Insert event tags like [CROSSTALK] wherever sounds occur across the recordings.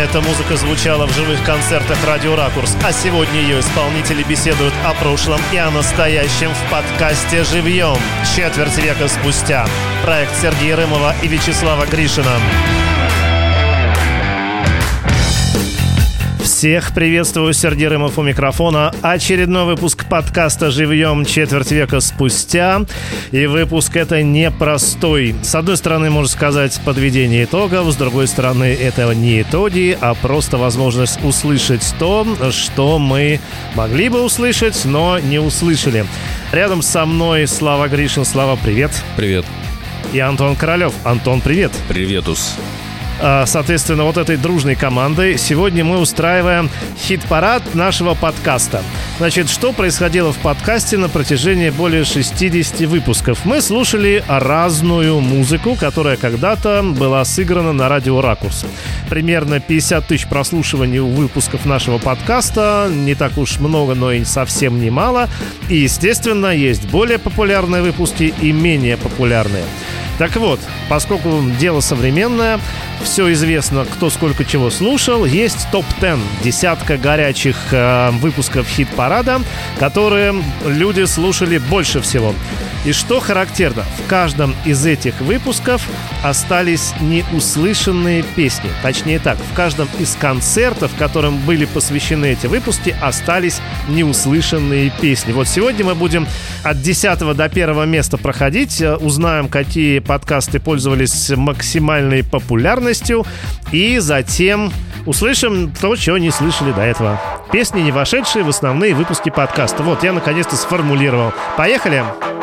Эта музыка звучала в живых концертах «Радио Ракурс», а сегодня ее исполнители беседуют о прошлом и о настоящем в подкасте «Живьем» четверть века спустя. Проект Сергея Рымова и Вячеслава Гришина. Всех приветствую, Сергей Рымов у микрофона. Очередной выпуск подкаста «Живьем четверть века спустя». И выпуск это непростой. С одной стороны, можно сказать, подведение итогов, с другой стороны, это не итоги, а просто возможность услышать то, что мы могли бы услышать, но не услышали. Рядом со мной Слава Гришин. Слава, привет. Привет. И Антон Королев. Антон, привет. Приветус. А, соответственно, вот этой дружной командой сегодня мы устраиваем хит-парад нашего подкаста. Значит, что происходило в подкасте на протяжении более 60 выпусков? Мы слушали разную музыку, которая когда-то была сыграна на радио «Ракурс». Примерно 50 тысяч прослушиваний у выпусков нашего подкаста. Не так уж много, но и совсем немало. И, естественно, есть более популярные выпуски и менее популярные. Так вот, поскольку дело современное, все известно, кто сколько чего слушал, есть топ-10, десятка горячих э, выпусков хит-парада, которые люди слушали больше всего. И что характерно, в каждом из этих выпусков остались неуслышанные песни. Точнее так, в каждом из концертов, которым были посвящены эти выпуски, остались неуслышанные песни. Вот сегодня мы будем от 10 до 1 места проходить, э, узнаем, какие подкасты пользовались максимальной популярностью, и затем услышим то, чего не слышали до этого. Песни, не вошедшие в основные выпуски подкаста. Вот, я наконец-то сформулировал. Поехали! Поехали!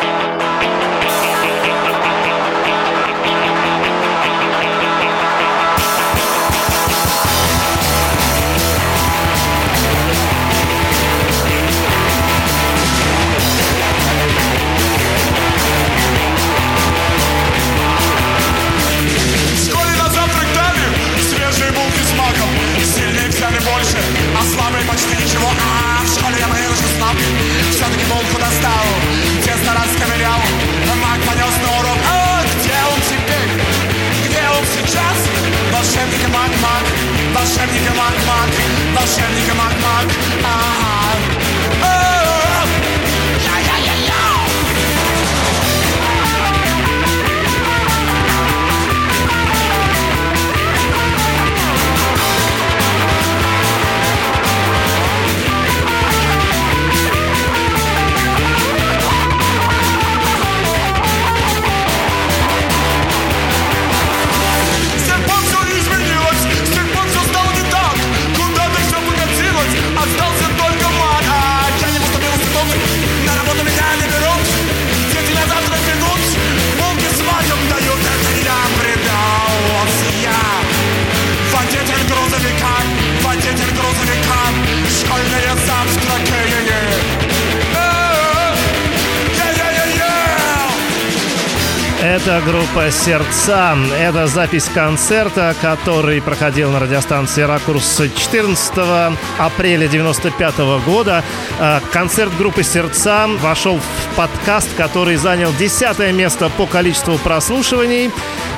Это группа «Сердца». Это запись концерта, который проходил на радиостанции «Ракурс» 14 апреля 95 года. А, концерт группы «Сердца» вошел в подкаст, который занял десятое место по количеству прослушиваний.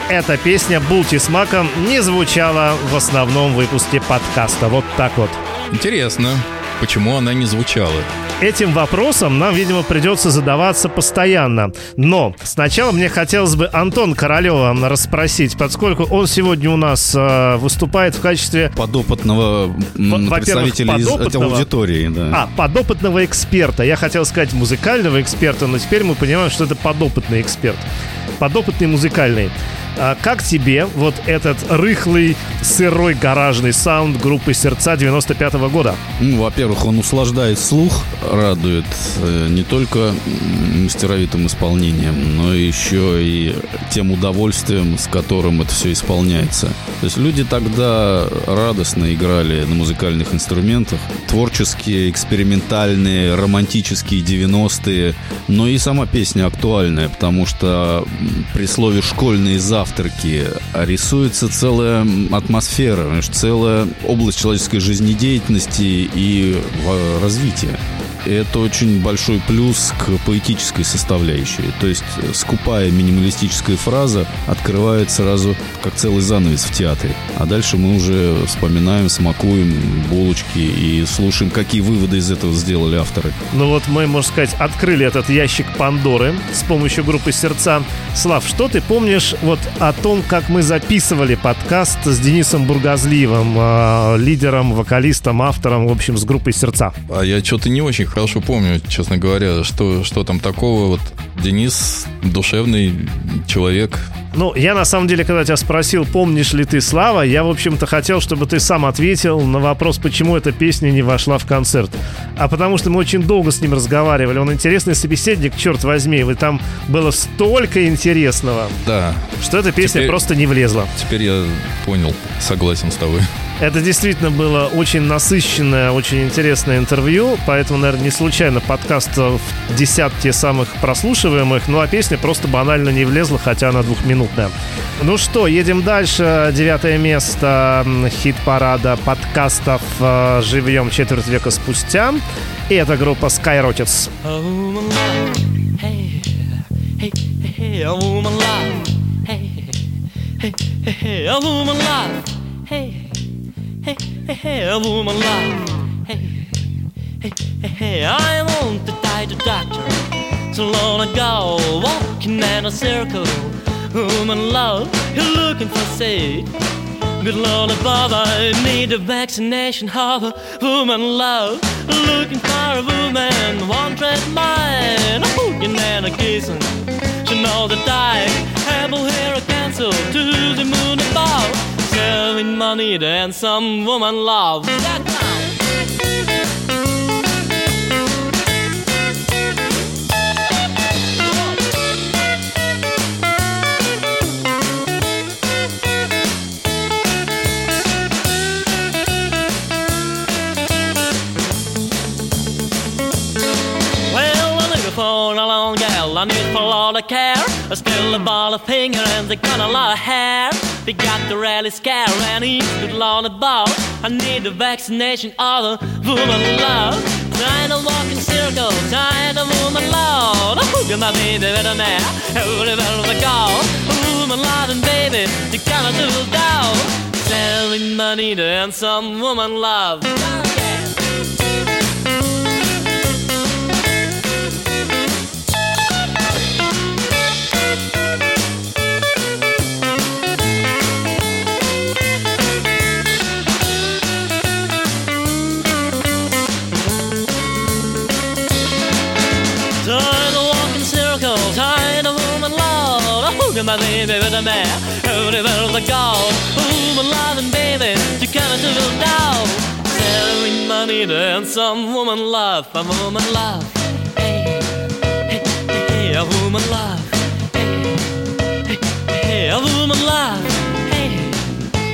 Эта песня «Булти с маком» не звучала в основном выпуске подкаста. Вот так вот. Интересно, почему она не звучала? Этим вопросом нам, видимо, придется задаваться постоянно. Но сначала мне хотелось бы Антон Королева расспросить, поскольку он сегодня у нас э, выступает в качестве... Подопытного представителя подопытного, из аудитории. Да. А, подопытного эксперта. Я хотел сказать музыкального эксперта, но теперь мы понимаем, что это подопытный эксперт. Подопытный музыкальный. А как тебе вот этот рыхлый, сырой гаражный саунд группы «Сердца» 95 -го года? Ну, во-первых, он услаждает слух, радует э, не только мастеровитым исполнением, но еще и тем удовольствием, с которым это все исполняется. То есть люди тогда радостно играли на музыкальных инструментах, творческие, экспериментальные, романтические 90-е, но и сама песня актуальная, потому что при слове «школьные завтраки» рисуется целая атмосфера, целая область человеческой жизнедеятельности и развития. Это очень большой плюс к поэтической составляющей. То есть скупая минималистическая фраза открывает сразу как целый занавес в театре. А дальше мы уже вспоминаем, смакуем булочки и слушаем, какие выводы из этого сделали авторы. Ну вот мы, можно сказать, открыли этот ящик Пандоры с помощью группы «Сердца». Слав, что ты помнишь вот о том, как мы записывали подкаст с Денисом Бургазлиевым, э, лидером, вокалистом, автором, в общем, с группой «Сердца»? А я что-то не очень хорошо помню, честно говоря, что, что там такого. Вот Денис душевный человек, ну, я на самом деле, когда тебя спросил, помнишь ли ты Слава, я, в общем-то, хотел, чтобы ты сам ответил на вопрос, почему эта песня не вошла в концерт. А потому что мы очень долго с ним разговаривали. Он интересный собеседник, черт возьми. Вы там было столько интересного. Да. Что эта песня теперь, просто не влезла. Теперь я понял, согласен с тобой. Это действительно было очень насыщенное, очень интересное интервью, поэтому, наверное, не случайно подкаст в десятке самых прослушиваемых, ну а песня просто банально не влезла, хотя она двухминутная. Ну что, едем дальше. Девятое место хит-парада подкастов э, «Живьем четверть века спустя». И это группа Skyrockets. Hey, Hey, hey, hey, woman love. Hey, hey, hey, hey, I want to die to doctor. So long ago, walking in a circle. Woman love, you're looking for seed. Good Lord above, I need a vaccination harbor. Woman love, looking for a woman, one tread mine. Hooking and a kissing. She know that I have a hair cancel to the moon above serving money and some woman love. long gal, I need for a lot of care. I still a ball of finger and they got a lot of hair. They got the rally scare and he's good on the ball. I need a vaccination of the woman love. Trying to walk in circles, trying to move my load. Oh, you're my baby, better man. Oh, the better call. Woman love, and baby, you gotta do it down. Selling money to earn some woman love. Okay. My baby with a man. Everywhere I go, oh, my loving baby, you coming to the now. Selling money and some woman love, a woman love. Hey, hey, hey, a woman love. Hey, hey, hey, a woman love. Hey,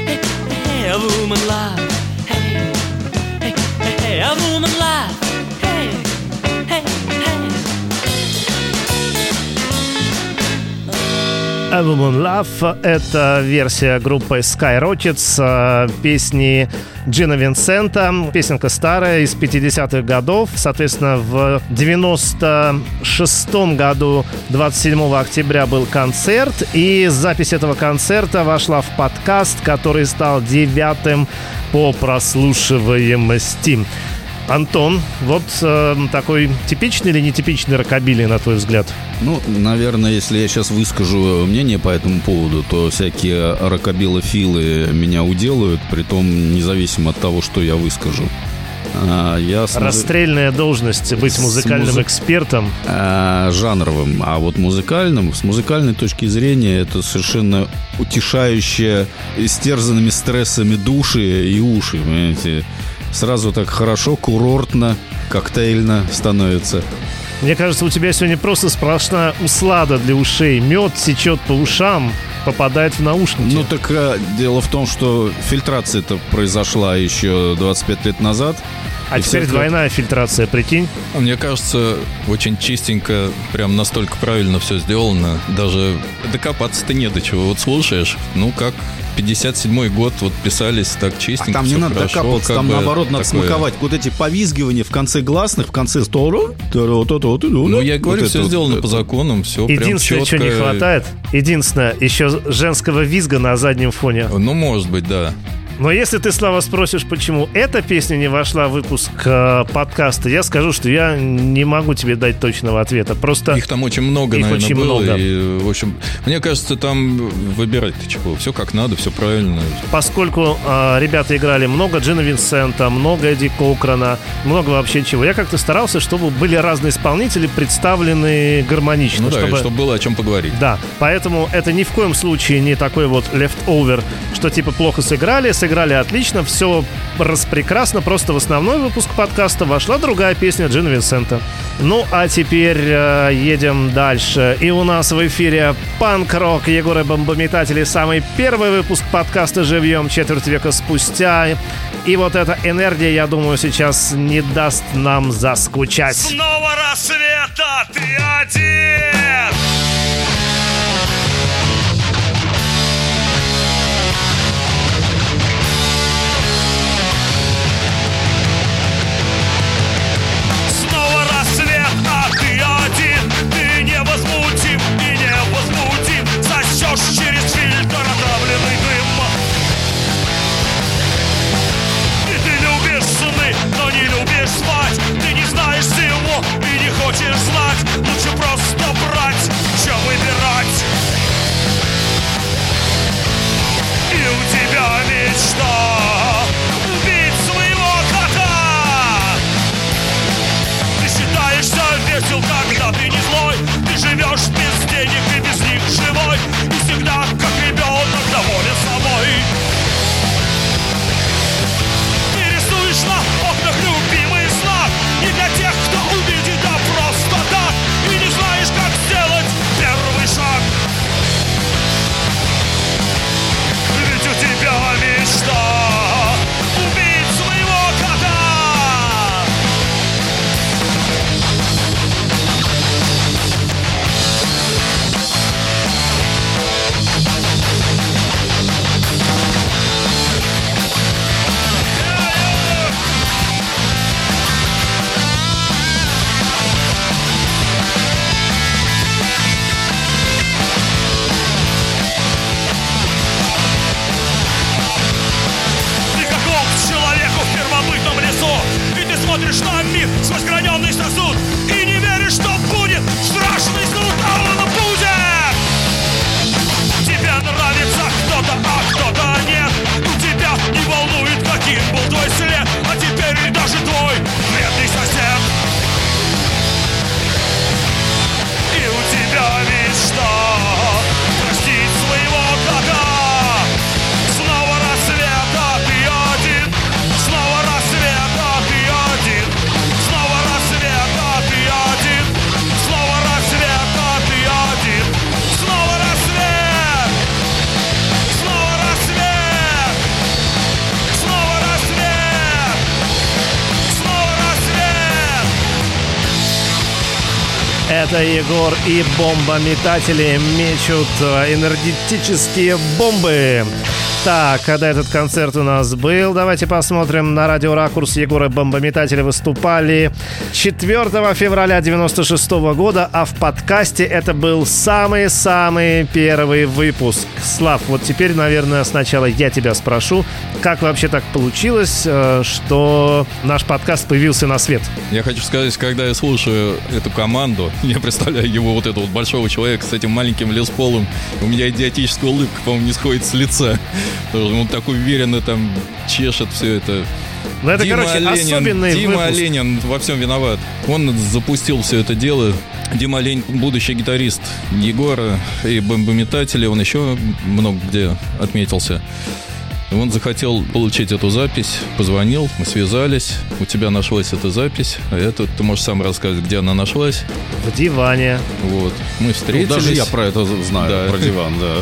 hey, hey, a woman love. Hey, hey, hey, a woman love. A Woman Love — это версия группы Skyrockets э, песни Джина Винсента. Песенка старая, из 50-х годов. Соответственно, в 96 году, 27 октября, был концерт. И запись этого концерта вошла в подкаст, который стал девятым по прослушиваемости. Антон, вот э, такой типичный или нетипичный рокобили, на твой взгляд? Ну, наверное, если я сейчас выскажу мнение по этому поводу, то всякие рокобилофилы меня уделают, при том независимо от того, что я выскажу. А, я с... Расстрельная должность быть музыкальным музы... экспертом. А, жанровым. А вот музыкальным, с музыкальной точки зрения, это совершенно утешающее истерзанными стрессами души и уши. Понимаете? Сразу так хорошо, курортно, коктейльно становится. Мне кажется, у тебя сегодня просто сплошная услада для ушей. Мед течет по ушам, попадает в наушники. Ну так а, дело в том, что фильтрация это произошла еще 25 лет назад. А теперь всякое... двойная фильтрация, прикинь? Мне кажется, очень чистенько, прям настолько правильно все сделано. Даже докопаться-то не до чего. Вот слушаешь, ну как 57-й год вот писались так чистенько. А там не надо хорошо, докапываться, там наоборот надо такое. смаковать. Вот эти повизгивания в конце гласных, в конце сторо. Ну, я говорю, Вот все это вот, сделано это. по законам, все прям Единственное, что не четко. хватает, единственное, еще женского визга на заднем фоне. Ну, может быть, да. Но если ты, Слава, спросишь, почему эта песня не вошла в выпуск э, подкаста, я скажу, что я не могу тебе дать точного ответа. Просто Их там очень много, Их наверное, очень было. много. И, в общем, мне кажется, там выбирать-то чего. Все как надо, все правильно. поскольку э, ребята играли много Джина Винсента, много Эдди Кокрана, много вообще чего, я как-то старался, чтобы были разные исполнители представлены гармонично. Ну да, чтобы... чтобы было о чем поговорить. Да, поэтому это ни в коем случае не такой вот leftover, что типа плохо сыграли, сыграли отлично, все распрекрасно, просто в основной выпуск подкаста вошла другая песня Джина Винсента. Ну, а теперь э, едем дальше. И у нас в эфире панк-рок Егоры Бомбометатели, самый первый выпуск подкаста «Живьем» четверть века спустя. И вот эта энергия, я думаю, сейчас не даст нам заскучать. Снова рассвет, а ты один Это Егор и бомбометатели мечут э, энергетические бомбы. Так, когда этот концерт у нас был, давайте посмотрим. На радио «Ракурс» Егоры бомбометатели выступали 4 февраля 96 года, а в подкасте это был самый-самый первый выпуск. Слав, вот теперь, наверное, сначала я тебя спрошу, как вообще так получилось, э, что наш подкаст появился на свет? Я хочу сказать, когда я слушаю эту команду, [LAUGHS] я представляю его вот этого вот большого человека с этим маленьким лесполом, у меня идиотическая улыбка, по-моему, не сходит с лица. Потому что Он так уверенно там чешет все это. Ну, это, Дима короче, Оленин, особенный Дима выпуск. Оленин во всем виноват. Он запустил все это дело. Дима Олень, будущий гитарист Егора и бомбометатели, он еще много где отметился. Он захотел получить эту запись, позвонил, мы связались, у тебя нашлась эта запись, а это ты можешь сам рассказать, где она нашлась. В диване. Вот, мы Ну, встретились. даже я про это знаю, Да. про диван, да.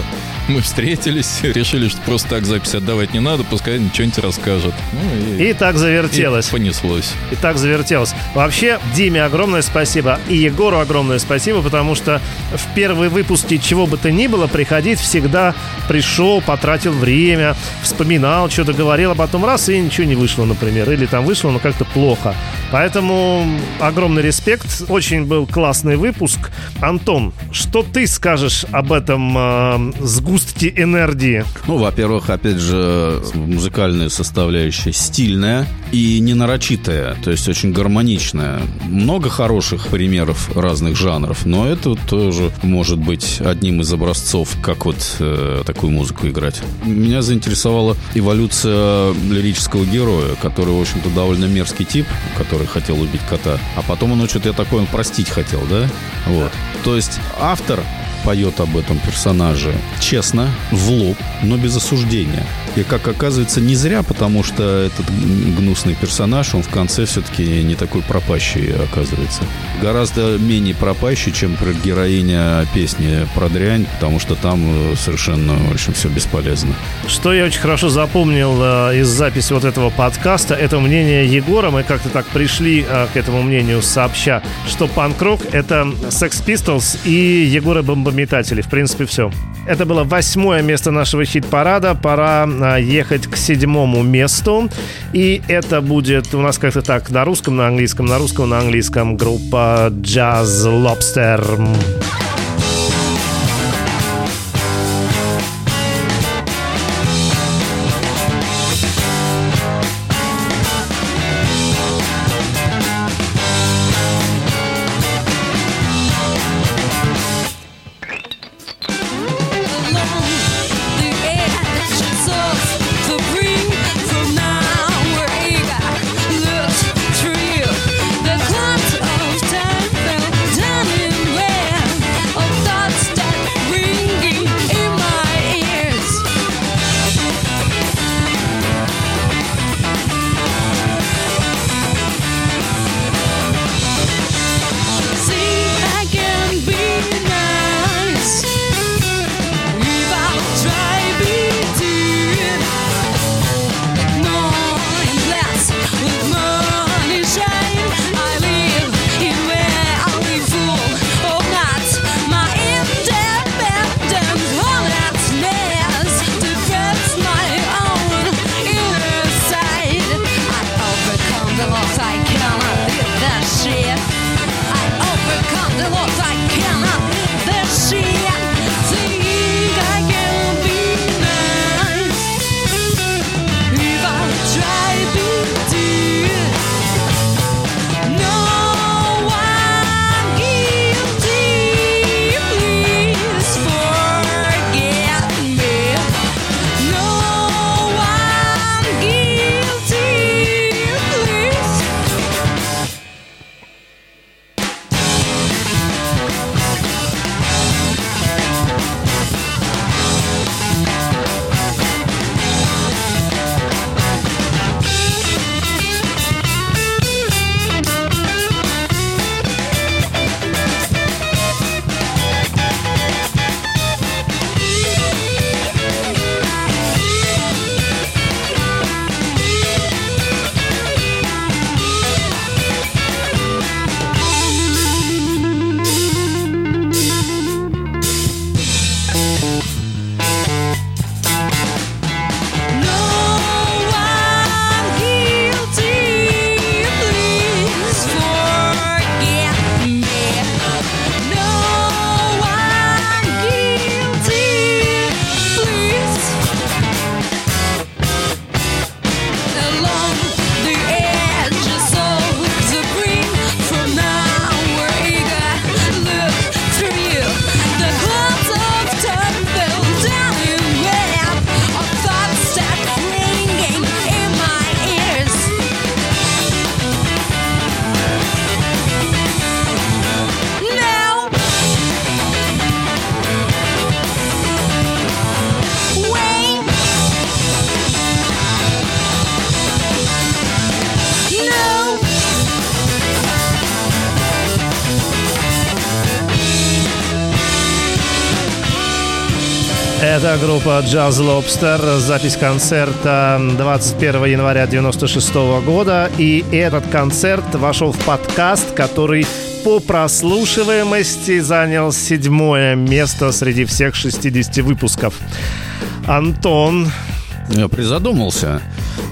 Мы встретились, [LAUGHS] решили, что просто так запись отдавать не надо, пускай что-нибудь расскажет. Ну, И так завертелось. и понеслось. И так завертелось. Вообще, Диме огромное спасибо и Егору огромное спасибо, потому что в первые выпуски чего бы то ни было, приходить всегда пришел, потратил время, вспоминал, что-то говорил, а потом раз и ничего не вышло, например. Или там вышло, но как-то плохо. Поэтому огромный респект. Очень был классный выпуск. Антон, что ты скажешь об этом э, сгустке энергии? Ну, во-первых, опять же, музыкальная составляющая стильная и не нарочитая, то есть очень гармоничная. Много хороших примеров разных жанров, но это тоже может быть одним из образцов, как вот э, такую музыку играть. Меня заинтересовала эволюция лирического героя, который, в общем-то, довольно мерзкий тип, который хотел убить кота, а потом он что-то я такой, он простить хотел, да? Вот. То есть автор поет об этом персонаже честно, в лоб, но без осуждения. И, как оказывается, не зря, потому что этот гнусный персонаж, он в конце все-таки не такой пропащий оказывается. Гораздо менее пропащий, чем героиня песни про дрянь, потому что там э, совершенно, в общем, все бесполезно. Что я очень хорошо запомнил э, из записи вот этого подкаста, это мнение Егора. Мы как-то так пришли э, к этому мнению сообща, что панк-рок — это Sex Pistols и Егоры Бомбометатели. В принципе, все. Это было восьмое место нашего хит-парада. Пора э, ехать к седьмому месту. И это будет у нас как-то так на русском, на английском, на русском, на английском группа Jazz Lobster. The группа Jazz Lobster, запись концерта 21 января 96 года. И этот концерт вошел в подкаст, который по прослушиваемости занял седьмое место среди всех 60 выпусков. Антон, Я призадумался.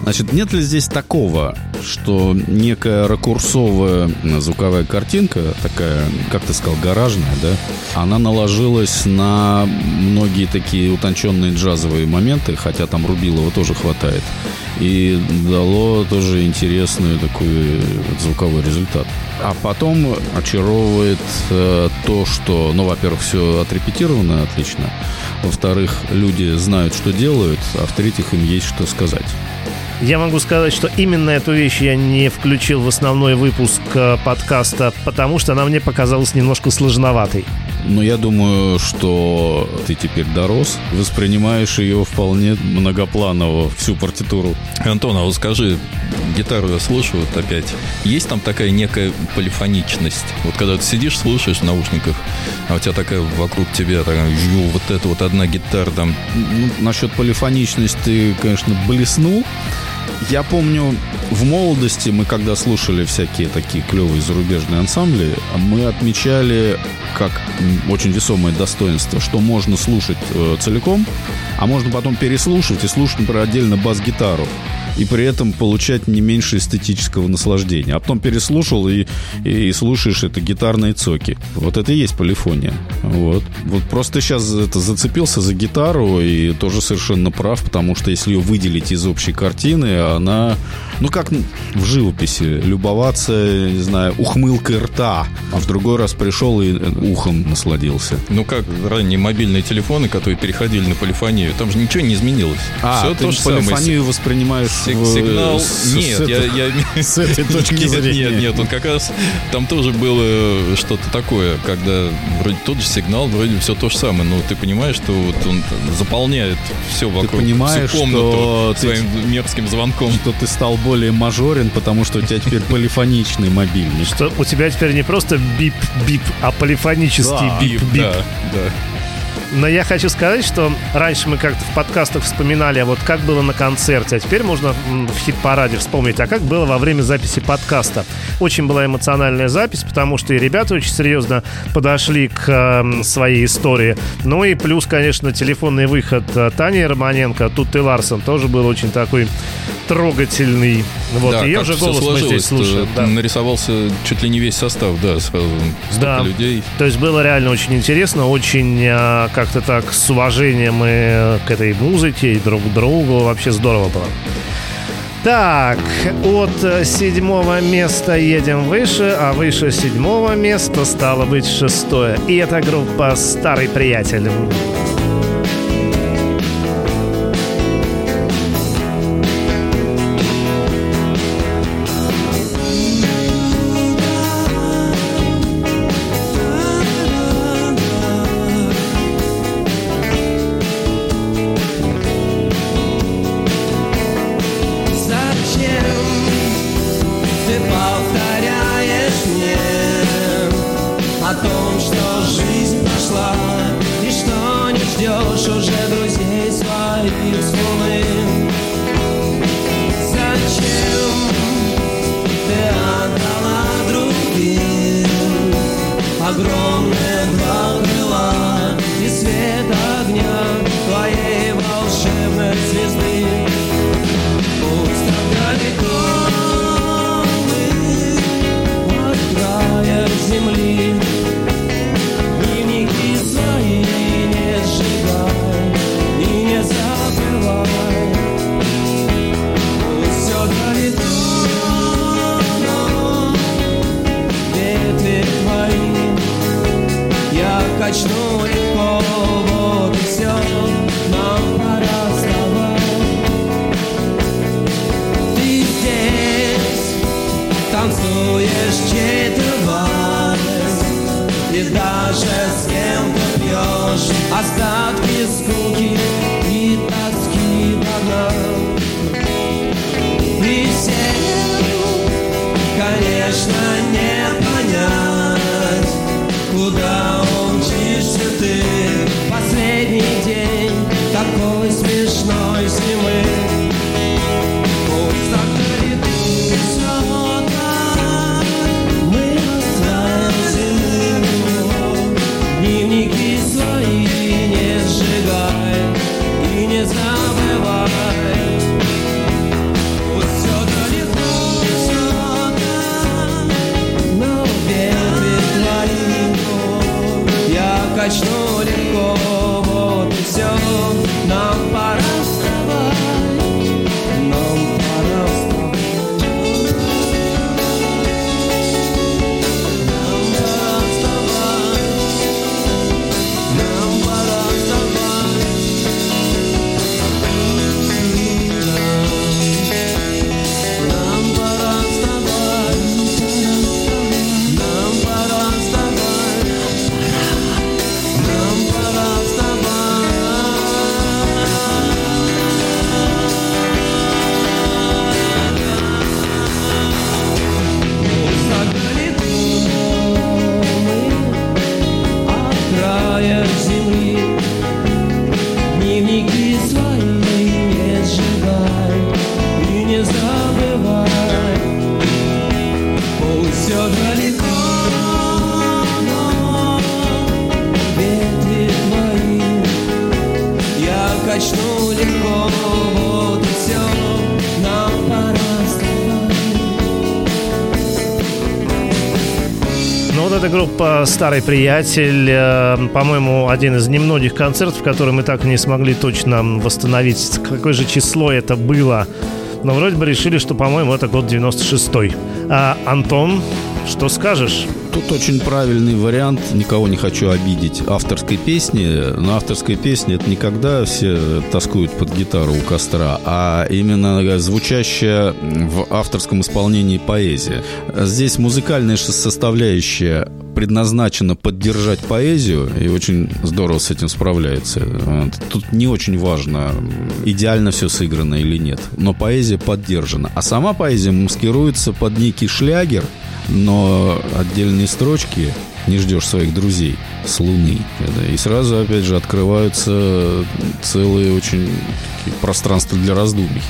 Значит, нет ли здесь такого, что некая ракурсовая звуковая картинка, такая, как ты сказал, гаражная, да, она наложилась на многие такие утонченные джазовые моменты, хотя там Рубилова тоже хватает, и дало тоже интересный такой звуковой результат. А потом очаровывает э, то, что, ну, во-первых, все отрепетировано отлично, во-вторых, люди знают, что делают, а в-третьих, им есть что сказать. Я могу сказать, что именно эту вещь я не включил в основной выпуск э, подкаста, потому что она мне показалась немножко сложноватой. Но я думаю, что ты теперь дорос, воспринимаешь ее вполне многопланово, всю партитуру. Антон, а вот скажи, гитару я слушаю вот опять. Есть там такая некая полифоничность? Вот когда ты сидишь, слушаешь в наушниках, а у тебя такая вокруг тебя такая, вот это вот одна гитара там. Ну, насчет полифоничности ты, конечно, блеснул. Я помню, в молодости мы, когда слушали всякие такие клевые зарубежные ансамбли, мы отмечали как очень весомое достоинство, что можно слушать э, целиком, а можно потом переслушать и слушать, например, отдельно бас-гитару. И при этом получать не меньше эстетического наслаждения. А потом переслушал и, и слушаешь это гитарные цоки. Вот это и есть полифония. Вот. Вот просто сейчас это зацепился за гитару и тоже совершенно прав, потому что если ее выделить из общей картины, она, ну как в живописи, любоваться, не знаю, ухмылкой рта, а в другой раз пришел и э, ухом насладился. Ну как ранние мобильные телефоны, которые переходили на полифонию, там же ничего не изменилось. А, Все ты то же самое. полифонию воспринимаешь Сиг- Сигнал. с- нет, с я, я- с этой точки нет, зрения. Нет, нет, он как раз там тоже было что-то такое, когда вроде тот же сигнал, вроде все то же самое, но ты понимаешь, что вот он заполняет все вокруг, понимаешь, всю комнату что ты- своим мерзким звонком. что ты стал более мажорен, потому что у тебя теперь полифоничный мобильник. Что у тебя теперь не просто бип-бип, а полифонический бип-бип. Да, да. Но я хочу сказать, что раньше мы как-то в подкастах вспоминали, а вот как было на концерте, а теперь можно в хит-параде вспомнить, а как было во время записи подкаста. Очень была эмоциональная запись, потому что и ребята очень серьезно подошли к эм, своей истории. Ну и плюс, конечно, телефонный выход э, Тани Романенко, тут ты Ларсон, тоже был очень такой трогательный. Вот, Да, ее как же всё голос мы здесь слушаем. да. Нарисовался чуть ли не весь состав, да, сразу Да. людей. То есть было реально очень интересно, очень а, как-то так с уважением и к этой музыке, и друг к другу. Вообще здорово было. Так, от э, седьмого места едем выше, а выше седьмого места стало быть шестое. И это группа «Старый приятель». Конечно, не «Старый приятель». Э, По-моему, один из немногих концертов, который мы так и не смогли точно восстановить, какое же число это было. Но вроде бы решили, что, по-моему, это год 96-й. А, Антон, что скажешь? Тут очень правильный вариант, никого не хочу обидеть, авторской песни. Но авторская песня это не когда все тоскуют под гитару у костра, а именно звучащая в авторском исполнении поэзия. Здесь музыкальная составляющая предназначена поддержать поэзию и очень здорово с этим справляется. Вот. Тут не очень важно, идеально все сыграно или нет, но поэзия поддержана. А сама поэзия маскируется под некий шлягер, но отдельные строчки не ждешь своих друзей с Луны. И сразу, опять же, открываются целые очень пространства для раздумий.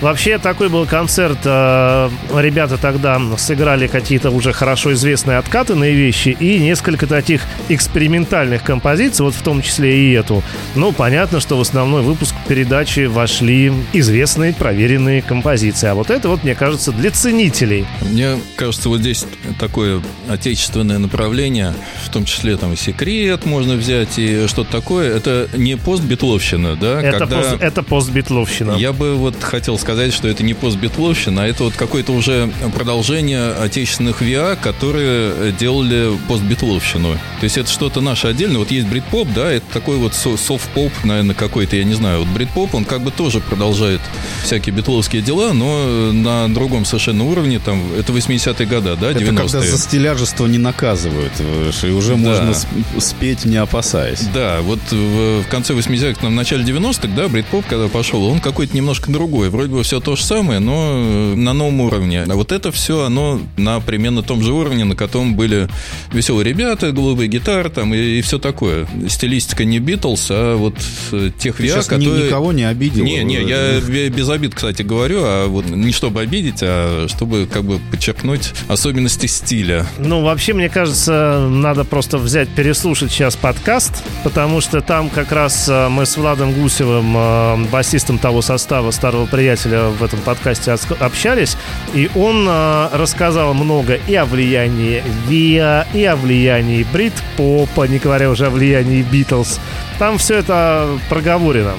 Вообще такой был концерт. э, Ребята тогда сыграли какие-то уже хорошо известные откатанные вещи и несколько таких экспериментальных композиций, вот в том числе и эту. Ну, понятно, что в основной выпуск передачи вошли известные, проверенные композиции. А вот это вот, мне кажется, для ценителей. Мне кажется, вот здесь такое отечественное направление, в том числе там и секрет можно взять и что-то такое. Это не постбитловщина, да? Это, когда- пост, это постбитловщина. Я бы вот хотел сказать, что это не постбитловщина, а это вот какое-то уже продолжение отечественных ВИА, которые делали постбитловщину. То есть это что-то наше отдельное. Вот есть брит-поп, да, это такой вот со- софт-поп, наверное, какой-то, я не знаю. Вот брит-поп, он как бы тоже продолжает всякие битловские дела, но на другом совершенно уровне, там, это 80-е годы, да, 90-е. Это когда за стиляжество не наказывают, э, и уже Да. можно сп- спеть, не опасаясь. Да, вот в, конце 80-х, там, в начале 90-х, да, брит-поп, когда пошел, он какой-то немножко другой. Вроде бы все то же самое, но э, на новом уровне. А вот это все, оно на примерно том же уровне, на котором были веселые ребята, голубые гитары там и, все такое. Стилистика не Битлз, а вот э, тех ни- которые... никого не обидел. Не, не, я [LAUGHS] бе- без обид, кстати, говорю, а вот не чтобы обидеть, а чтобы как бы подчеркнуть особенности стиля. Ну, вообще, мне кажется, надо просто взять, переслушать сейчас подкаст, потому что там как раз э, мы с Владом Гусевым, басистом того состава, старого приятеля, в этом подкасте общались, и он э, рассказал много и о влиянии Виа, и о влиянии Брит-попа, не говоря уже о влиянии Битлз. Там все это проговорено.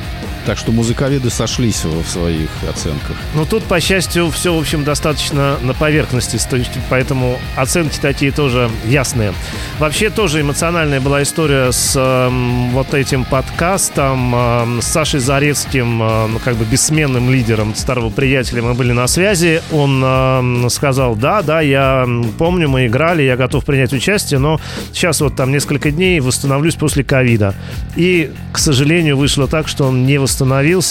Так что музыковеды сошлись в своих оценках. Но тут, по счастью, все, в общем, достаточно на поверхности, поэтому оценки такие тоже ясные. Вообще тоже эмоциональная была история с эм, вот этим подкастом, эм, с Сашей Зарецким, э, ну, как бы бессменным лидером старого приятеля. Мы были на связи. Он эм, сказал, да, да, я помню, мы играли, я готов принять участие, но сейчас вот там несколько дней восстановлюсь после ковида. И, к сожалению, вышло так, что он не восстановился,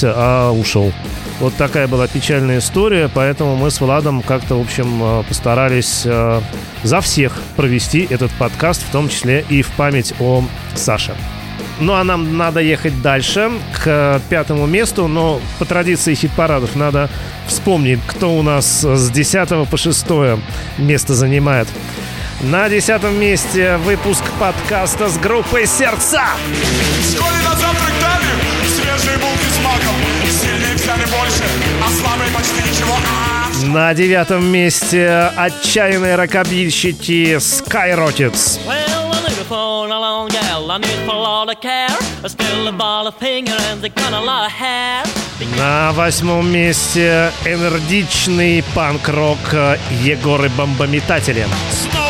а ушел. Вот такая была печальная история, поэтому мы с Владом как-то, в общем, э, постарались э, за всех провести этот подкаст, в том числе и в память о Саше. Ну а нам надо ехать дальше, к пятому месту, но по традиции хит-парадов надо вспомнить, кто у нас с 10 по 6 место занимает. На десятом месте выпуск подкаста с группой «Сердца». В школе на завтрак больше, а слабые почти ничего. А На девятом месте отчаянные рокобильщики Skyrockets. Well, for a long gal, I knew for all the care. I spill a ball of finger and they got a lot of hair. На восьмом месте энергичный панк-рок Егоры Бомбометатели. снова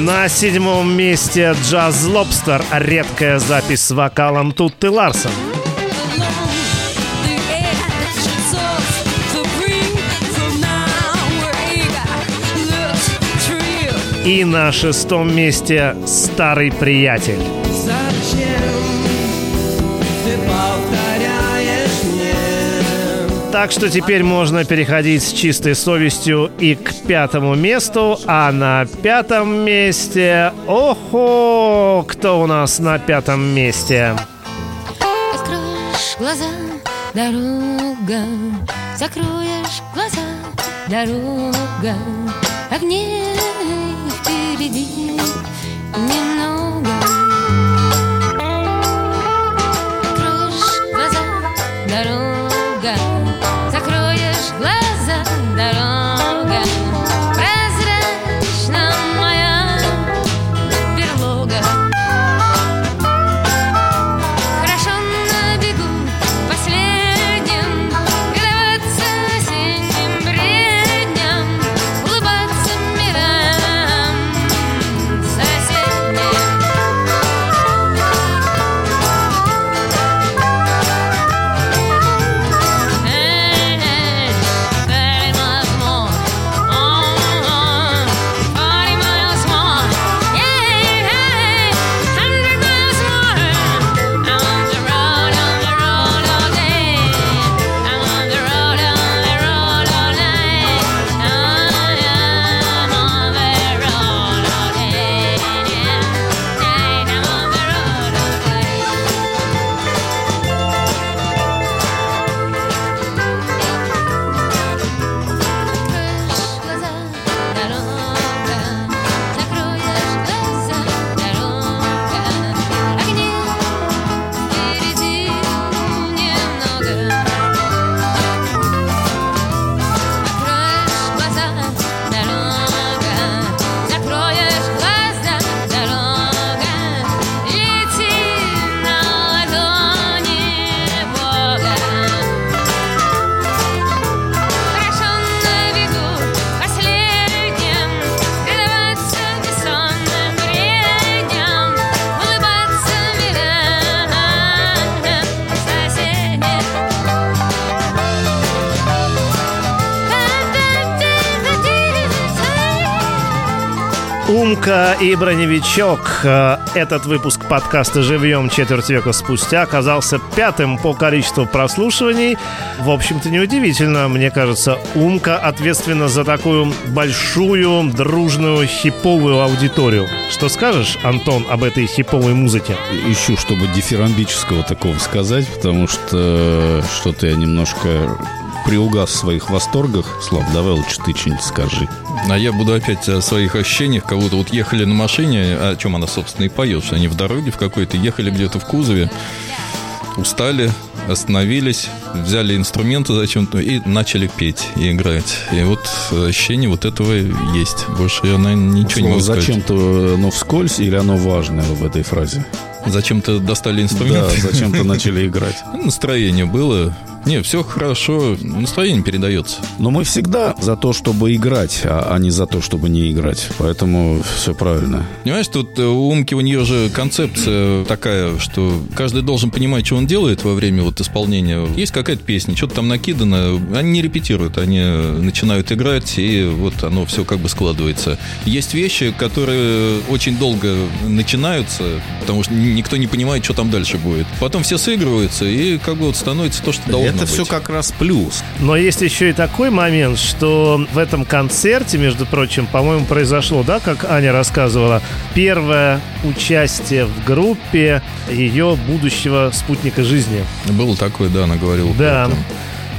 На седьмом месте Джаз Лобстер, редкая запись с вокалом Тутты Ларсон. И на шестом месте Старый приятель. Так что теперь можно переходить с чистой совестью и к пятому месту. А на пятом месте... Охо! Кто у нас на пятом месте? Откроешь глаза, дорога, закроешь глаза, дорога, огней впереди немного. Глаза, дорога, закроешь глаза, и Броневичок. Э, Этот выпуск подкаста «Живьем» четверть века спустя оказался пятым по количеству прослушиваний. В общем-то, неудивительно. Мне кажется, Умка ответственна за такую большую, дружную, хиповую аудиторию. Что скажешь, Антон, об этой хиповой музыке? Ищу, чтобы дифирамбического такого сказать, потому что что-то я немножко приугас в своих восторгах. Слав, давай лучше ты что-нибудь скажи. А я буду опять о своих ощущениях, будто вот ехали на машине, о чем она, собственно, и поет, что они в дороге в какой-то, ехали где-то в кузове, устали, остановились, взяли инструменты зачем-то и начали петь и играть. И вот ощущение вот этого есть. Больше я, наверное, ничего не Слово могу сказать. зачем-то оно вскользь или оно важное в этой фразе? Зачем-то достали Да, инструменты. зачем-то начали играть. [LAUGHS] Настроение было. Не, все хорошо, настроение передается. Но мы всегда за то, чтобы играть, а, а не за то, чтобы не играть. Поэтому все правильно. Понимаешь, тут э, у Умки у нее же концепция такая, что каждый должен понимать, что он делает во время вот исполнения. Есть какая-то песня, что-то там накидано, они не репетируют, они начинают играть, и вот оно все как бы складывается. Есть вещи, которые очень долго начинаются, потому что никто не понимает, что там дальше будет. Потом все сыгрываются, и как бы вот становится то, что должно Это быть. все как раз плюс. Но есть еще и такой момент, что в этом концерте, между прочим, по-моему, произошло, да, как Аня рассказывала, первое участие в группе ее будущего спутника жизни. Было такое, да, она говорила. Да.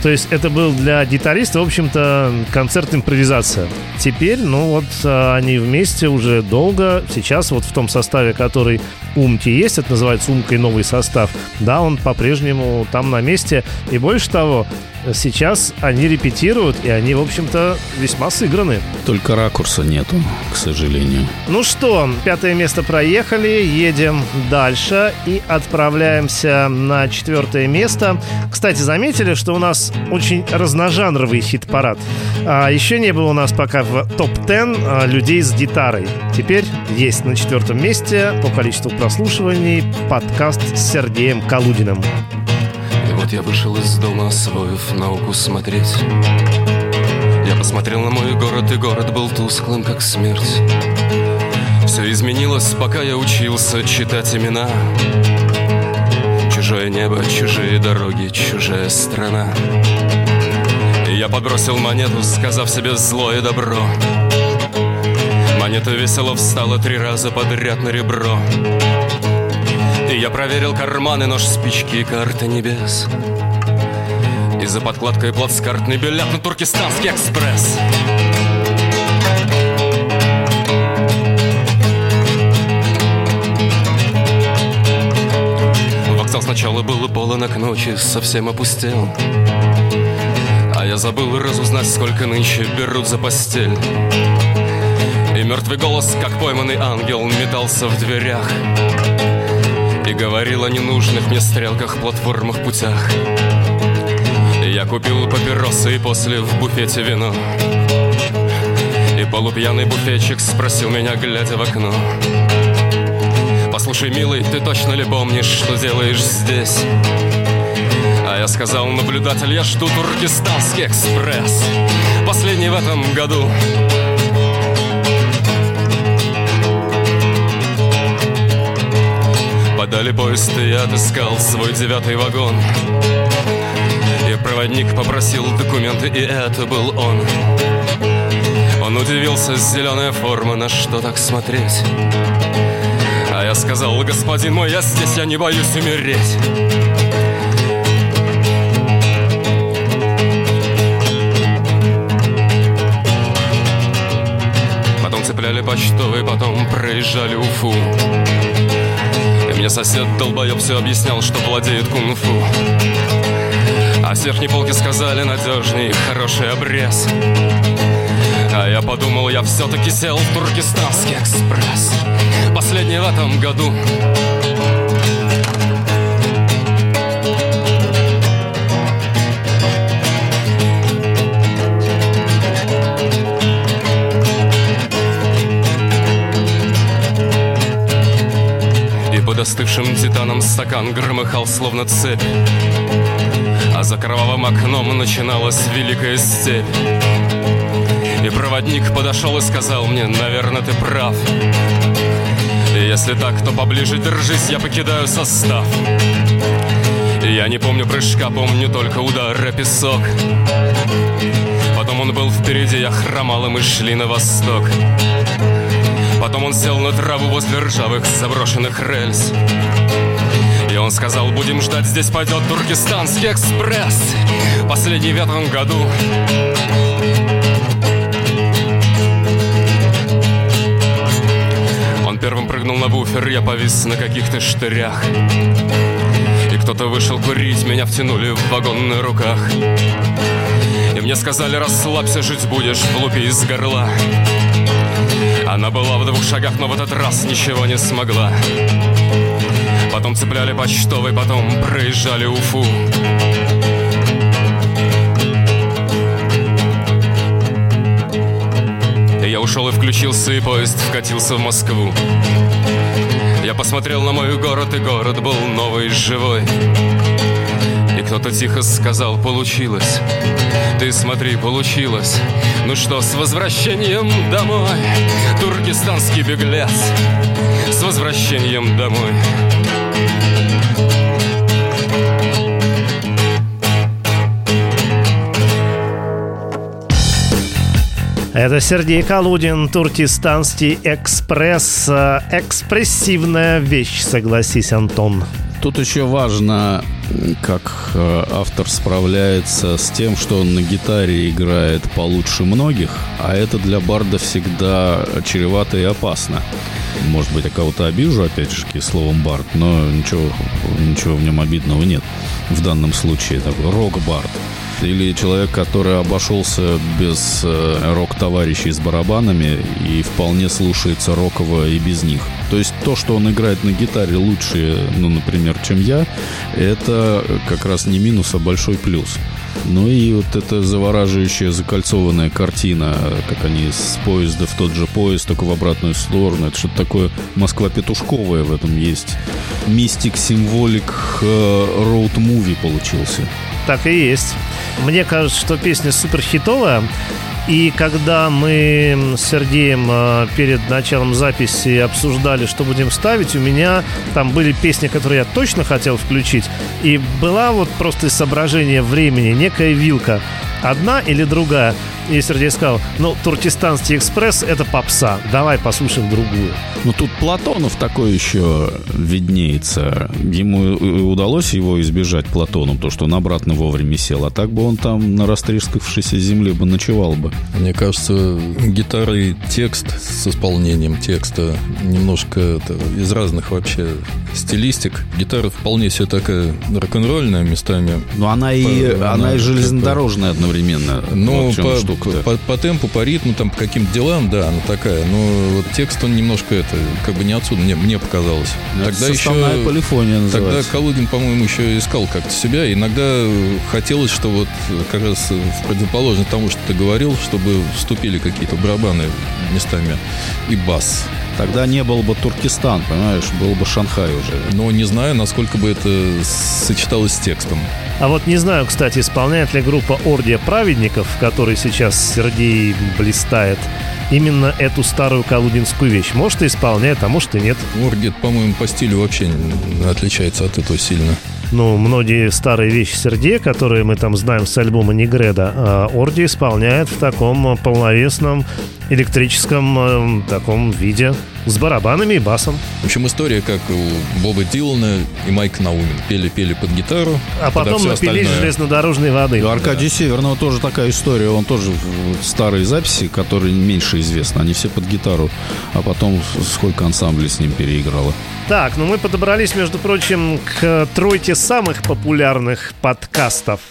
То есть это был для гитариста, в общем-то, концерт-импровизация. Теперь, ну вот, а, они вместе уже долго. Сейчас вот в том составе, который Умки есть, это называется Умкой новый состав, да, он по-прежнему там на месте. И больше того, сейчас они репетируют, и они, в общем-то, весьма сыграны. Только ракурса нету, к сожалению. Ну что, пятое место проехали, едем дальше и отправляемся на четвертое место. Кстати, заметили, что у нас очень разножанровый хит-парад. А еще не было у нас пока в топ-10 а, людей с гитарой. Теперь есть на четвертом месте по количеству прослушиваний подкаст с Сергеем Калудиным. Вот я вышел из дома, освоив науку смотреть. Я посмотрел на мой город, и город был тусклым, как смерть. Все изменилось, пока я учился читать имена. Чужое небо, чужие дороги, чужая страна. И я подбросил монету, сказав себе зло и добро. Монета весело встала три раза подряд на ребро. Я проверил карманы, нож, спички и карты небес. И за подкладкой плацкартный билет на Туркестанский экспресс. Вокзал сначала был полон, а к ночи совсем опустел. А я забыл разузнать, сколько нынче берут за постель. И мертвый голос, как пойманный ангел, метался в дверях И говорил о ненужных мне стрелках, платформах, путях. Я купил папиросы и после в буфете вино. И полупьяный буфетчик спросил меня, глядя в окно. Послушай, милый, ты точно ли помнишь, что делаешь здесь? А я сказал, наблюдатель, я жду Туркестанский экспресс Последний в этом году Подали поезд, и я отыскал свой девятый вагон. И проводник попросил документы, и это был он. Он удивился, зеленая форма, на что так смотреть? А я сказал, господин мой, я здесь, я не боюсь умереть Потом цепляли почтовый, потом проезжали Уфу мне сосед долбоеб все объяснял, что владеет кунг-фу. А с верхней полки сказали надежный, хороший обрез А я подумал, я все-таки сел в Туркестанский экспресс. Последний в этом году Остывшим титаном стакан громыхал словно цепь. А за кровавым окном начиналась великая степь. И проводник подошел и сказал мне, наверное, ты прав. Если так, то поближе держись, я покидаю состав. Я не помню прыжка, помню только удар о песок. Потом он был впереди, я хромал, и мы шли на восток Потом он сел на траву возле ржавых заброшенных рельс. И он сказал, будем ждать, здесь пойдет Туркестанский экспресс Последний в этом году Он первым прыгнул на буфер, я повис на каких-то штырях. И кто-то вышел курить, меня втянули в вагон на руках. И мне сказали, расслабься, жить будешь в лупе из горла Она была в двух шагах, но в этот раз ничего не смогла. Потом цепляли почтовый, потом проезжали Уфу. И Я ушел и включился, и поезд вкатился в Москву. Я посмотрел на мой город, и город был новый, живой. И кто-то тихо сказал, получилось Ты смотри, получилось Ну что, с возвращением домой Туркестанский беглец С возвращением домой Это Сергей Калудин, Туркестанский экспресс. Экспрессивная вещь, согласись, Антон. Тут еще важно, как э, автор справляется с тем, что он на гитаре играет получше многих, а это для барда всегда чревато и опасно. Может быть, я кого-то обижу, опять же, словом бард, но ничего, ничего в нем обидного нет. В данном случае такой рок-бард. Или человек, который обошелся без э, рок-товарищей с барабанами и вполне слушается рокового и без них. То есть то, что он играет на гитаре лучше, ну, например, чем я, это как раз не минус, а большой плюс. Ну и вот эта завораживающая закольцованная картина, как они с поезда в тот же поезд, только в обратную сторону. Это что-то такое Москва-петушковое в этом есть. Мистик-символик роуд-муви получился. Так и есть. Мне кажется, что песня супер хитовая. И когда мы с Сергеем э, перед началом записи обсуждали, что будем ставить, у меня там были песни, которые я точно хотел включить. И была вот просто из соображения времени некая вилка. Одна или другая. И Сергей сказал, ну, Туркестанский экспресс — это попса. Давай послушаем другую. Ну, тут Платонов такой еще виднеется. Ему удалось его избежать Платоном, то, что он обратно вовремя сел. А так бы он там на растрескавшейся земле бы ночевал бы. Мне кажется, гитара и текст с исполнением текста немножко это, из разных вообще стилистик. Гитара вполне себе такая рок-н-ролльная местами. Но она и, По- она и как железнодорожная одновременно. Ну, Вот в чем по, штука-то. по, по темпу, по ритму, там, по каким-то делам, да, она такая. Но вот текст, он немножко это, как бы не отсюда, мне, мне показалось. Это составная полифония Тогда называется. Калугин, по-моему, еще искал как-то себя. Иногда хотелось, что вот э, как раз в противоположность тому, что ты говорил, чтобы вступили какие-то барабаны местами и бас. Тогда не был бы Туркестан, понимаешь, был бы Шанхай уже. Но не знаю, насколько бы это сочеталось с текстом. А вот не знаю, кстати, исполняет ли группа Ордия Праведников, в которой сейчас Сергей блистает, именно эту старую калудинскую вещь. Может, и исполняет, а может, и нет. Оргет, по-моему, по стилю вообще отличается от этого сильно. Ну, многие старые вещи Сергея, которые мы там знаем с альбома Негреда, а Орди исполняет в таком полновесном электрическом э, таком виде с барабанами и басом. В общем, история, как у Боба Дилана и Майка Наумин. Пели-пели под гитару. А потом напились остальное- железнодорожной воды. У Аркадия Северного тоже такая история. Он тоже в- старые записи, которые меньше известны, они все под гитару. А потом сколько ансамблей с ним переиграло. Так, ну мы подобрались, между прочим, к тройке самых популярных подкастов,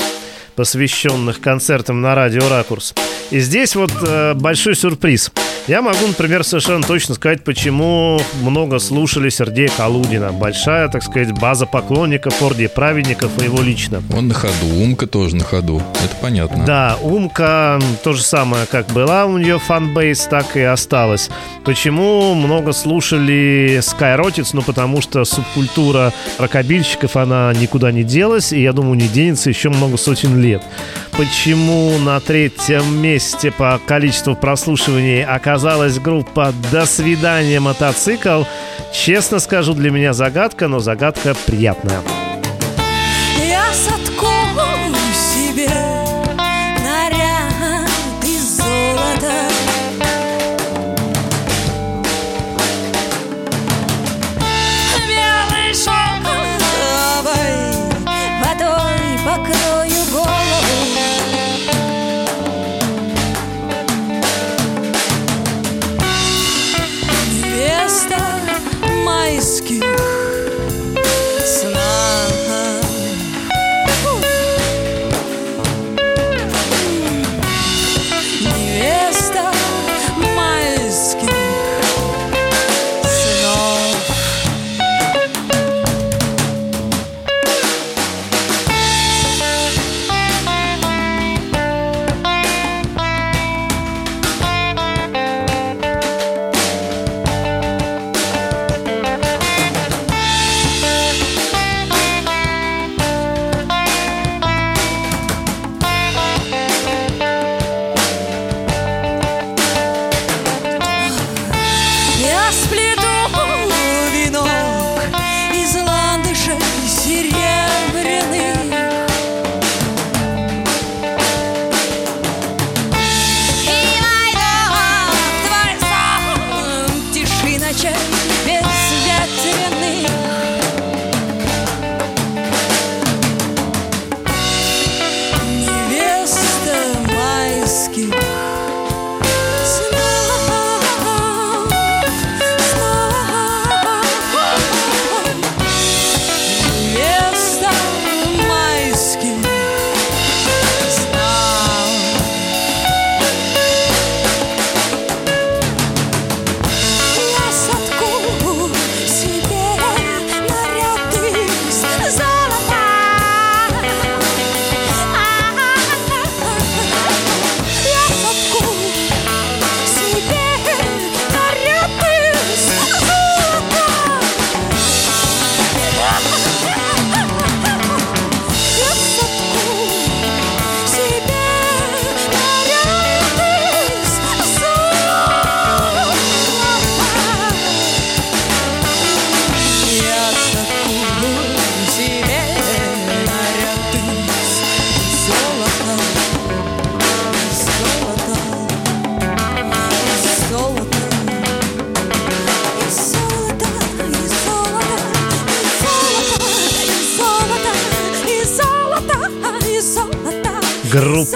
посвященных концертам на радио «Ракурс». И здесь вот э, большой сюрприз. Я могу, например, совершенно точно сказать, почему много слушали Сергея Калудина. Большая, так сказать, база поклонников Форди праведников и его лично. Он на ходу, Умка тоже на ходу. Это понятно. Да, Умка то же самое, как была у нее фанбейс, так и осталась. Почему много слушали Skyrotics? Ну, потому что субкультура рокобильщиков, она никуда не делась, и я думаю, не денется еще много сотен лет. Почему на третьем месте по количеству прослушиваний оказалась группа «До свидания, мотоцикл»? Честно скажу, для меня загадка, но загадка приятная. Я себе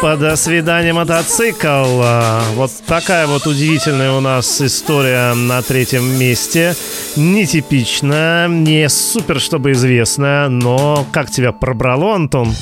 Группа «До свидания, мотоцикл». А, Вот такая вот удивительная у нас история на третьем месте. Нетипичная, не супер, чтобы известная, но как тебя пробрало, Антон?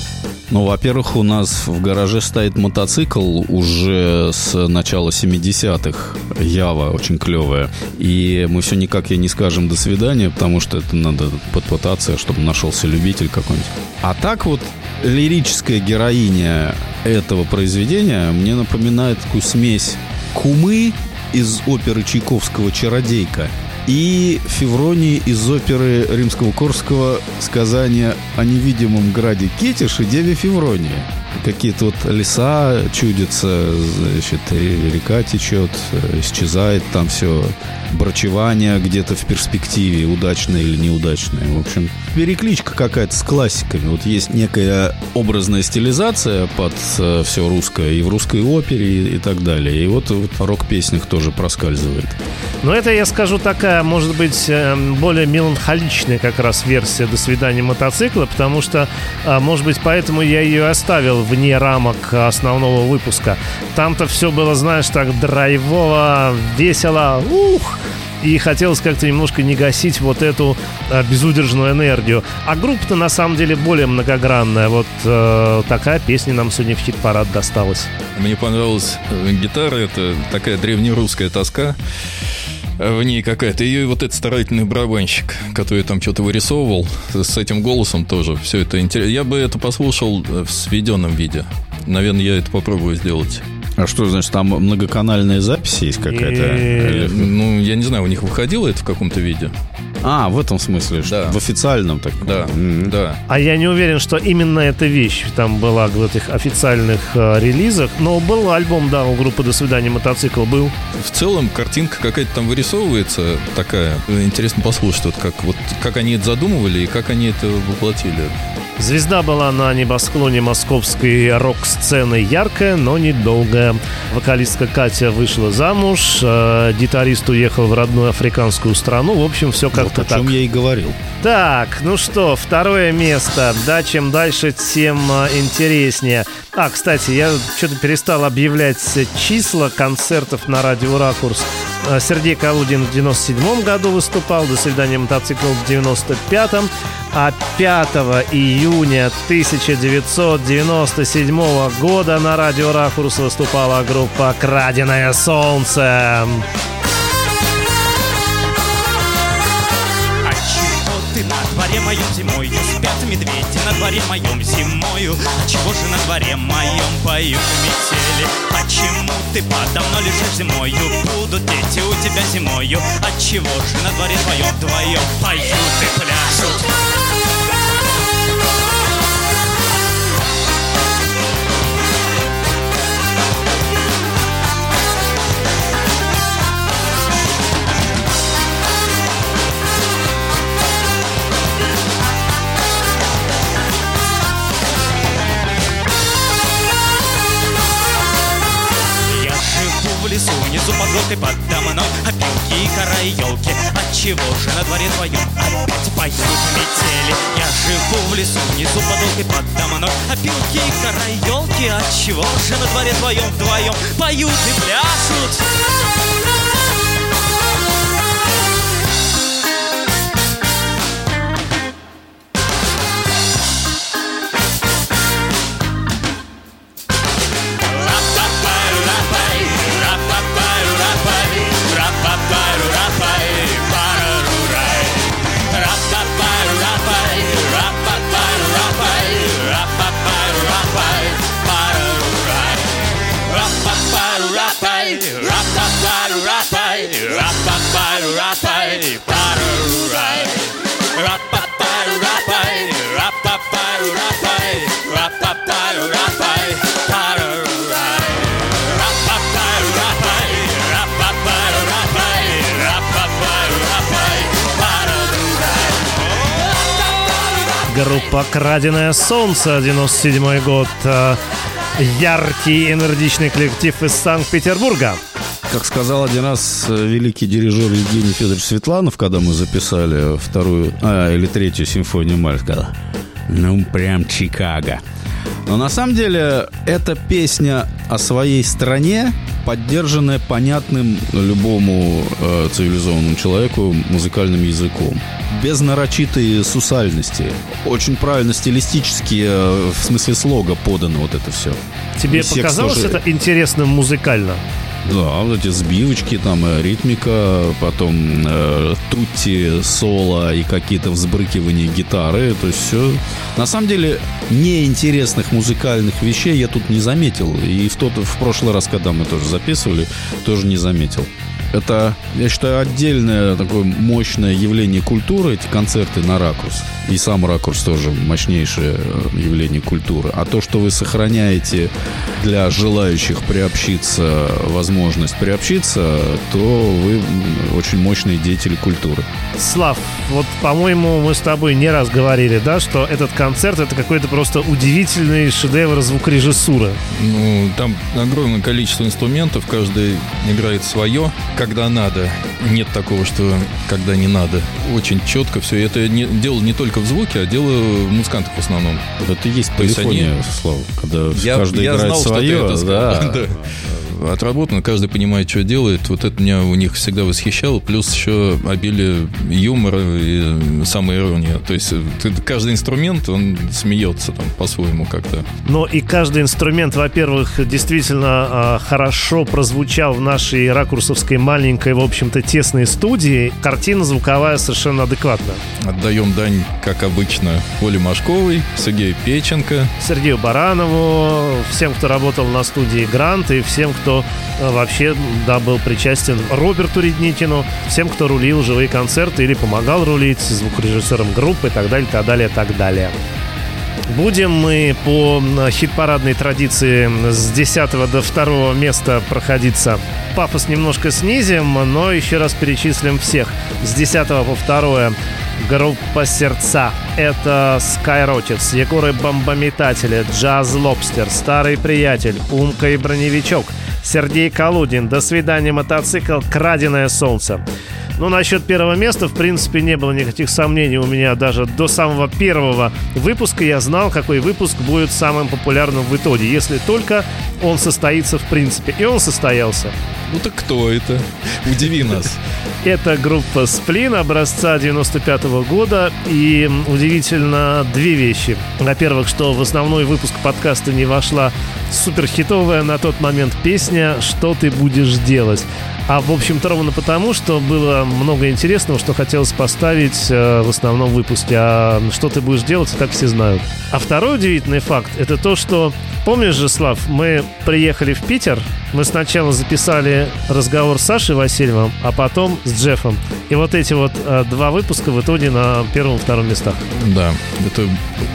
Ну, во-первых, у нас в гараже стоит мотоцикл уже с начала 70-х. Ява очень клевая. И мы все никак ей не скажем «до свидания», потому что это надо подпытаться, чтобы нашелся любитель какой-нибудь. А так вот лирическая героиня этого произведения мне напоминает такую смесь кумы из оперы Чайковского «Чародейка» и Февронии из оперы Римского-Корского «Сказание о невидимом граде Кетиш» и Деве Февронии. Какие-то вот леса чудятся, значит, ре- река течет, исчезает там все, брачевание где-то в перспективе, удачное или неудачное. В общем, перекличка какая-то с классиками. Вот есть некая образная стилизация под все русское и в русской опере и, и так далее. И вот, в рок-песнях тоже проскальзывает. Но это, я скажу, такая, может быть, э, более меланхоличная как раз версия «До свидания, мотоцикла», потому что, а, может быть, поэтому я ее оставил вне рамок основного выпуска. Там-то все было, знаешь, так драйвово, весело, ух! И хотелось как-то немножко не гасить вот эту э, безудержную энергию. А группа-то на самом деле более многогранная. Вот э, такая песня нам сегодня в хит-парад досталась. Мне понравилась э, гитара, это такая древнерусская тоска. В ней какая-то. И вот этот старательный барабанщик, который там что-то вырисовывал, с этим голосом тоже. Все это интересно. Я бы это послушал э, в сведенном виде. Наверное, я это попробую сделать. А что, значит, там многоканальная запись есть какая-то? Или- Ну, я не знаю, у них выходило это в каком-то виде. А, в этом смысле, что Да. в официальном так. Да, М. да. А я не уверен, что именно эта вещь там была в этих официальных э, релизах, но был альбом, да, у группы «До свидания, мотоцикл» был. В целом картинка какая-то там вырисовывается такая. Интересно послушать, вот как, вот как они это задумывали и как они это воплотили. Звезда была на небосклоне московской рок-сцены яркая, но недолгая. Вокалистка Катя вышла замуж, э, гитарист уехал в родную африканскую страну. В общем, все Вот как-то о так. чем я и говорил. Так, ну что, второе место. Да, чем дальше, тем а, интереснее. А, кстати, я что-то перестал объявлять числа концертов на радио «Ракурс». А, Сергей Калудин в 97 году выступал, «До свидания, мотоцикл» в 95-м. А 5 июня 1997 года на радио «Ракурс» выступала группа «Краденое солнце». Моем зимою Спят медведи на дворе моем зимою. А чего же на дворе моем поют метели? Почему ты подо мной лежишь зимою? Будут дети у тебя зимою. А чего же на дворе твоем вдвоем Поют и пляшут внизу под горкой подо мной Опилки и кора и елки Отчего же на дворе твоем опять поют метели? Я живу в лесу, внизу под горкой подо мной Опилки и кора и елки Отчего же на дворе твоем вдвоем Поют и пляшут Группа «Краденое солнце», 97 год. Э, Яркий, энергичный коллектив из Санкт-Петербурга. Как сказал один раз э, великий дирижер Евгений Федорович Светланов, когда мы записали вторую а, или третью симфонию Мальского. Ну, прям Чикаго. Но на самом деле это песня о своей стране, поддержанная понятным любому э, цивилизованному человеку музыкальным языком. Без нарочитой сусальности. Очень правильно стилистически, э, в смысле слога подано вот это все. Тебе И показалось тоже- это интересным музыкально? Да, вот эти сбивочки, там э, ритмика, потом э, тутти, соло и какие-то взбрыкивания гитары. То есть все. На самом деле, неинтересных музыкальных вещей я тут не заметил. И в тот, в прошлый раз, когда мы тоже записывали, тоже не заметил. Это, я считаю, отдельное такое мощное явление культуры, эти концерты на ракурс. И сам ракурс тоже мощнейшее э, явление культуры. А то, что вы сохраняете для желающих приобщиться возможность приобщиться, то вы очень мощные деятели культуры. Слав, вот, по-моему, мы с тобой не раз говорили, да, что этот концерт это какой-то просто удивительный шедевр звукорежиссуры. Ну, там огромное количество инструментов, каждый играет свое, когда надо. Нет такого, что когда не надо. Очень четко все. И это не, дело не только в звуке, а дело музыкантов в основном. Вот это и есть полифония, они- Слава, когда Я, каждый я играет знал, что ты свое. это сказал. [LAUGHS] да. Да. Отработано, каждый понимает, что делает. Вот это меня у них всегда восхищало. Плюс еще обилие юмора и самоирония. То есть ты- каждый инструмент, он смеется там по-своему как-то. Но и каждый инструмент, во-первых, действительно а, хорошо прозвучал в нашей ракурсовской маленькой, в общем-то, тесной студии. Картина звуковая совершенно адекватна. Отдаем дань, как обычно, Оле Машковой, Сергею Печенко. Сергею Баранову, всем, кто работал на студии Грант, и всем, кто э, вообще да, был причастен Роберту Редникину, всем, кто рулил живые концерты или помогал рулить звукорежиссером группы и так далее, так далее, так далее. Будем мы по м, хит-парадной традиции с 10 до 2 места проходиться. Пафос немножко снизим, но еще раз перечислим всех. С 10 по 2 группа «Сердца». Это Skyrockets, Егоры Бомбометатели, Джаз Лобстер, Старый Приятель, Умка и Броневичок, Сергей Калудин, До свидания, мотоцикл, Краденое солнце. Ну, насчет первого места, в принципе, не было никаких сомнений у меня даже до самого первого выпуска. Я знал, какой выпуск будет самым популярным в итоге, если только он состоится в принципе. И он состоялся. Ну так кто это? Удиви нас. Это группа Сплин образца 95 года. И удивительно две вещи. Во-первых, что в основной выпуск подкаста не вошла суперхитовая на тот момент песня «Что ты будешь делать?». А в общем-то ровно потому, что было много интересного, что хотелось поставить э, в основном выпуске. А что ты будешь делать, и так все знают. А второй удивительный факт – это то, что Помнишь же, Слав, мы приехали в Питер, мы сначала записали разговор с Сашей Васильевым, а потом с Джеффом. И вот эти вот э, два выпуска в итоге на первом и втором местах. Да, это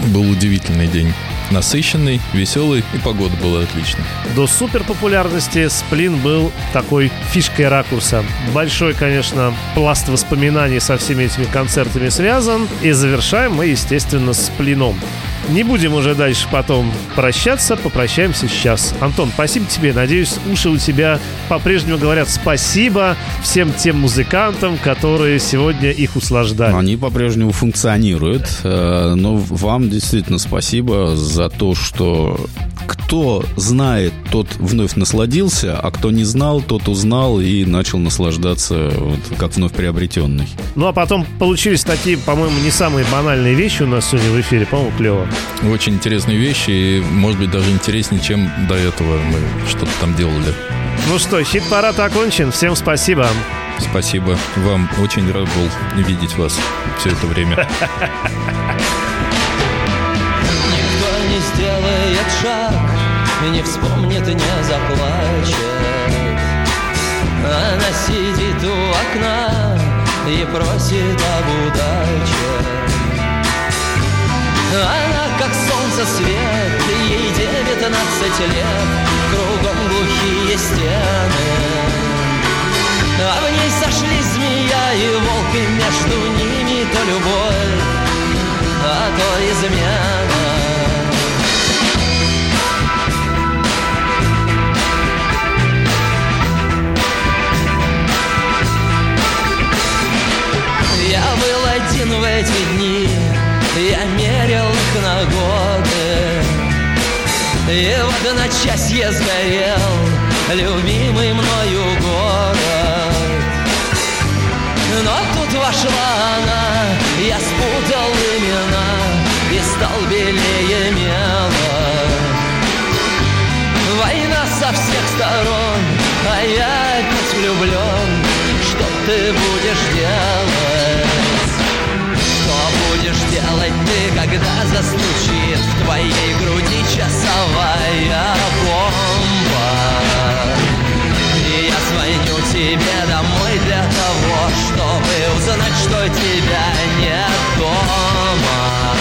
был удивительный день. Насыщенный, веселый, и погода была отличная. До суперпопулярности Сплин был такой фишкой ракурса. Большой, конечно, пласт воспоминаний со всеми этими концертами связан. И завершаем мы, естественно, Сплином. Не будем уже дальше потом прощаться, попрощаемся сейчас. Антон, спасибо тебе. Надеюсь, уши у тебя по-прежнему говорят спасибо всем тем музыкантам, которые сегодня их услаждали. Они по-прежнему функционируют, э, но вам действительно спасибо за то, что кто знает, тот вновь насладился, а кто не знал, тот узнал и начал наслаждаться вот, как вновь приобретенный. Ну а потом получились такие, по-моему, не самые банальные вещи у нас сегодня в эфире. По-моему, клево. Очень интересные вещи, и, может быть, даже интереснее, чем до этого мы что-то там делали. Ну что, хит-парад окончен. Всем спасибо. Спасибо вам. Очень рад был видеть вас все это время. [LAUGHS] Никто не сделает шаг, не вспомнит, не заплачет. Она сидит у окна и просит об удаче. Она как солнце свет, ей девятнадцать лет, кругом глухие стены. А в ней сошлись змея и волк, и между ними то любовь, а то измена. В эти дни, я мерил их на годы. И в одночасье сгорел любимый мною город. Но тут вошла она, я спутал имена и стал белее мела. Война со всех сторон, а я опять влюблен. Что ты будешь делать? Когда застучит в твоей груди часовая бомба? И я звоню тебе домой для того, чтобы узнать, что тебя нет дома.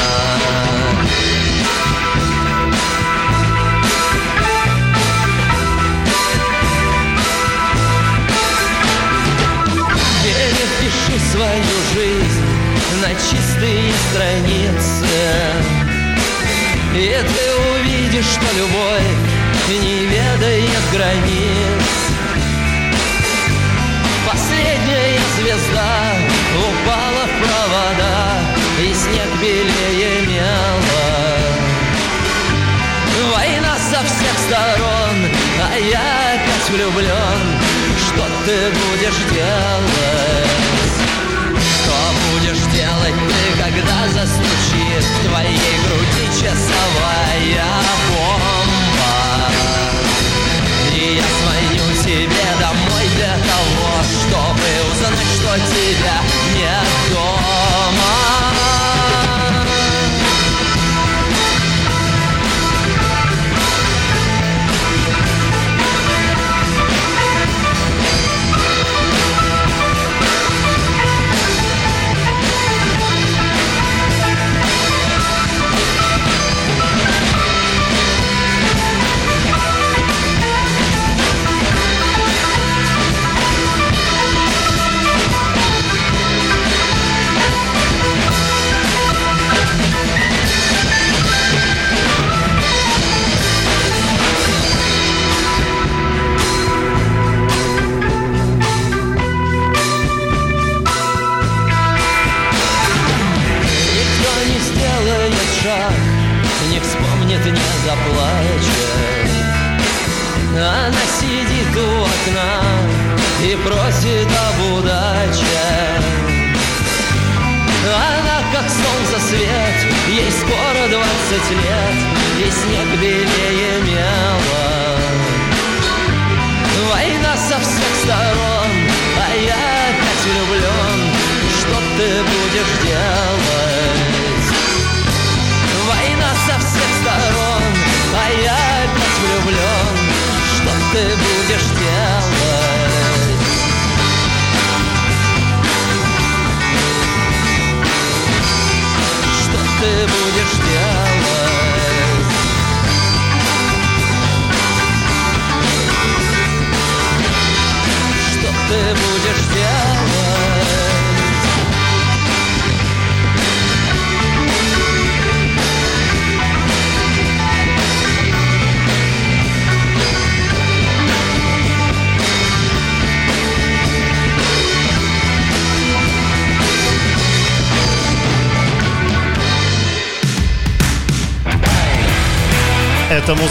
Перепиши свою жизнь на чистые страницы И ты увидишь, что любовь не ведает границ. Последняя звезда упала в провода И снег белее мела. Война со всех сторон, а я опять влюблен Что ты будешь делать? Будешь делать ты, когда застучит В твоей груди часовая бомба? И я звоню тебе домой для того Чтобы узнать, что тебя нет дома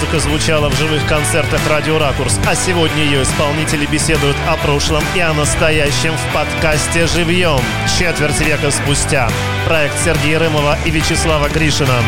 музыка звучала в живых концертах «Радио Ракурс», а сегодня ее исполнители беседуют о прошлом и о настоящем в подкасте «Живьем» четверть века спустя. Проект Сергея Рымова и Вячеслава Гришина.